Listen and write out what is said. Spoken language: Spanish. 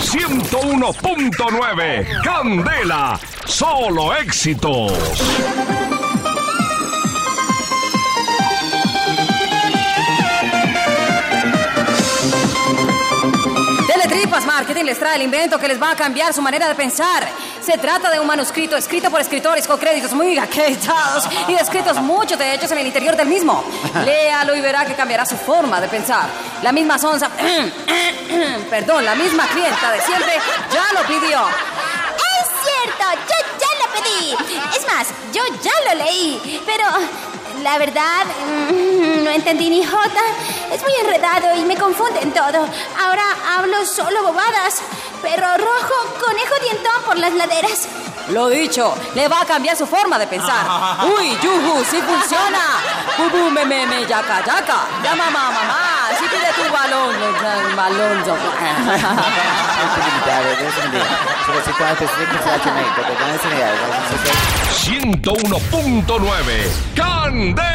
101.9. Candela, solo éxitos. Teletripas Marketing les trae el invento que les va a cambiar su manera de pensar. Se trata de un manuscrito escrito por escritores con créditos muy acreditados y descritos muchos de hechos en el interior del mismo. Léalo y verá que cambiará su forma de pensar. La misma sonza, perdón, la misma clienta de siempre ya lo pidió. Es cierto, yo ya lo pedí. Es más, yo ya lo leí, pero la verdad mm, entendí ni jota. Es muy enredado y me confunde en todo. Ahora hablo solo bobadas. Perro rojo, conejo dientón por las laderas. Lo dicho, le va a cambiar su forma de pensar. Uy, yuju, sí funciona. Bubu, me, me, me, yaca, yaca. Ya, mamá, mamá, sí pide tu balón, el balón. 101.9. Candela.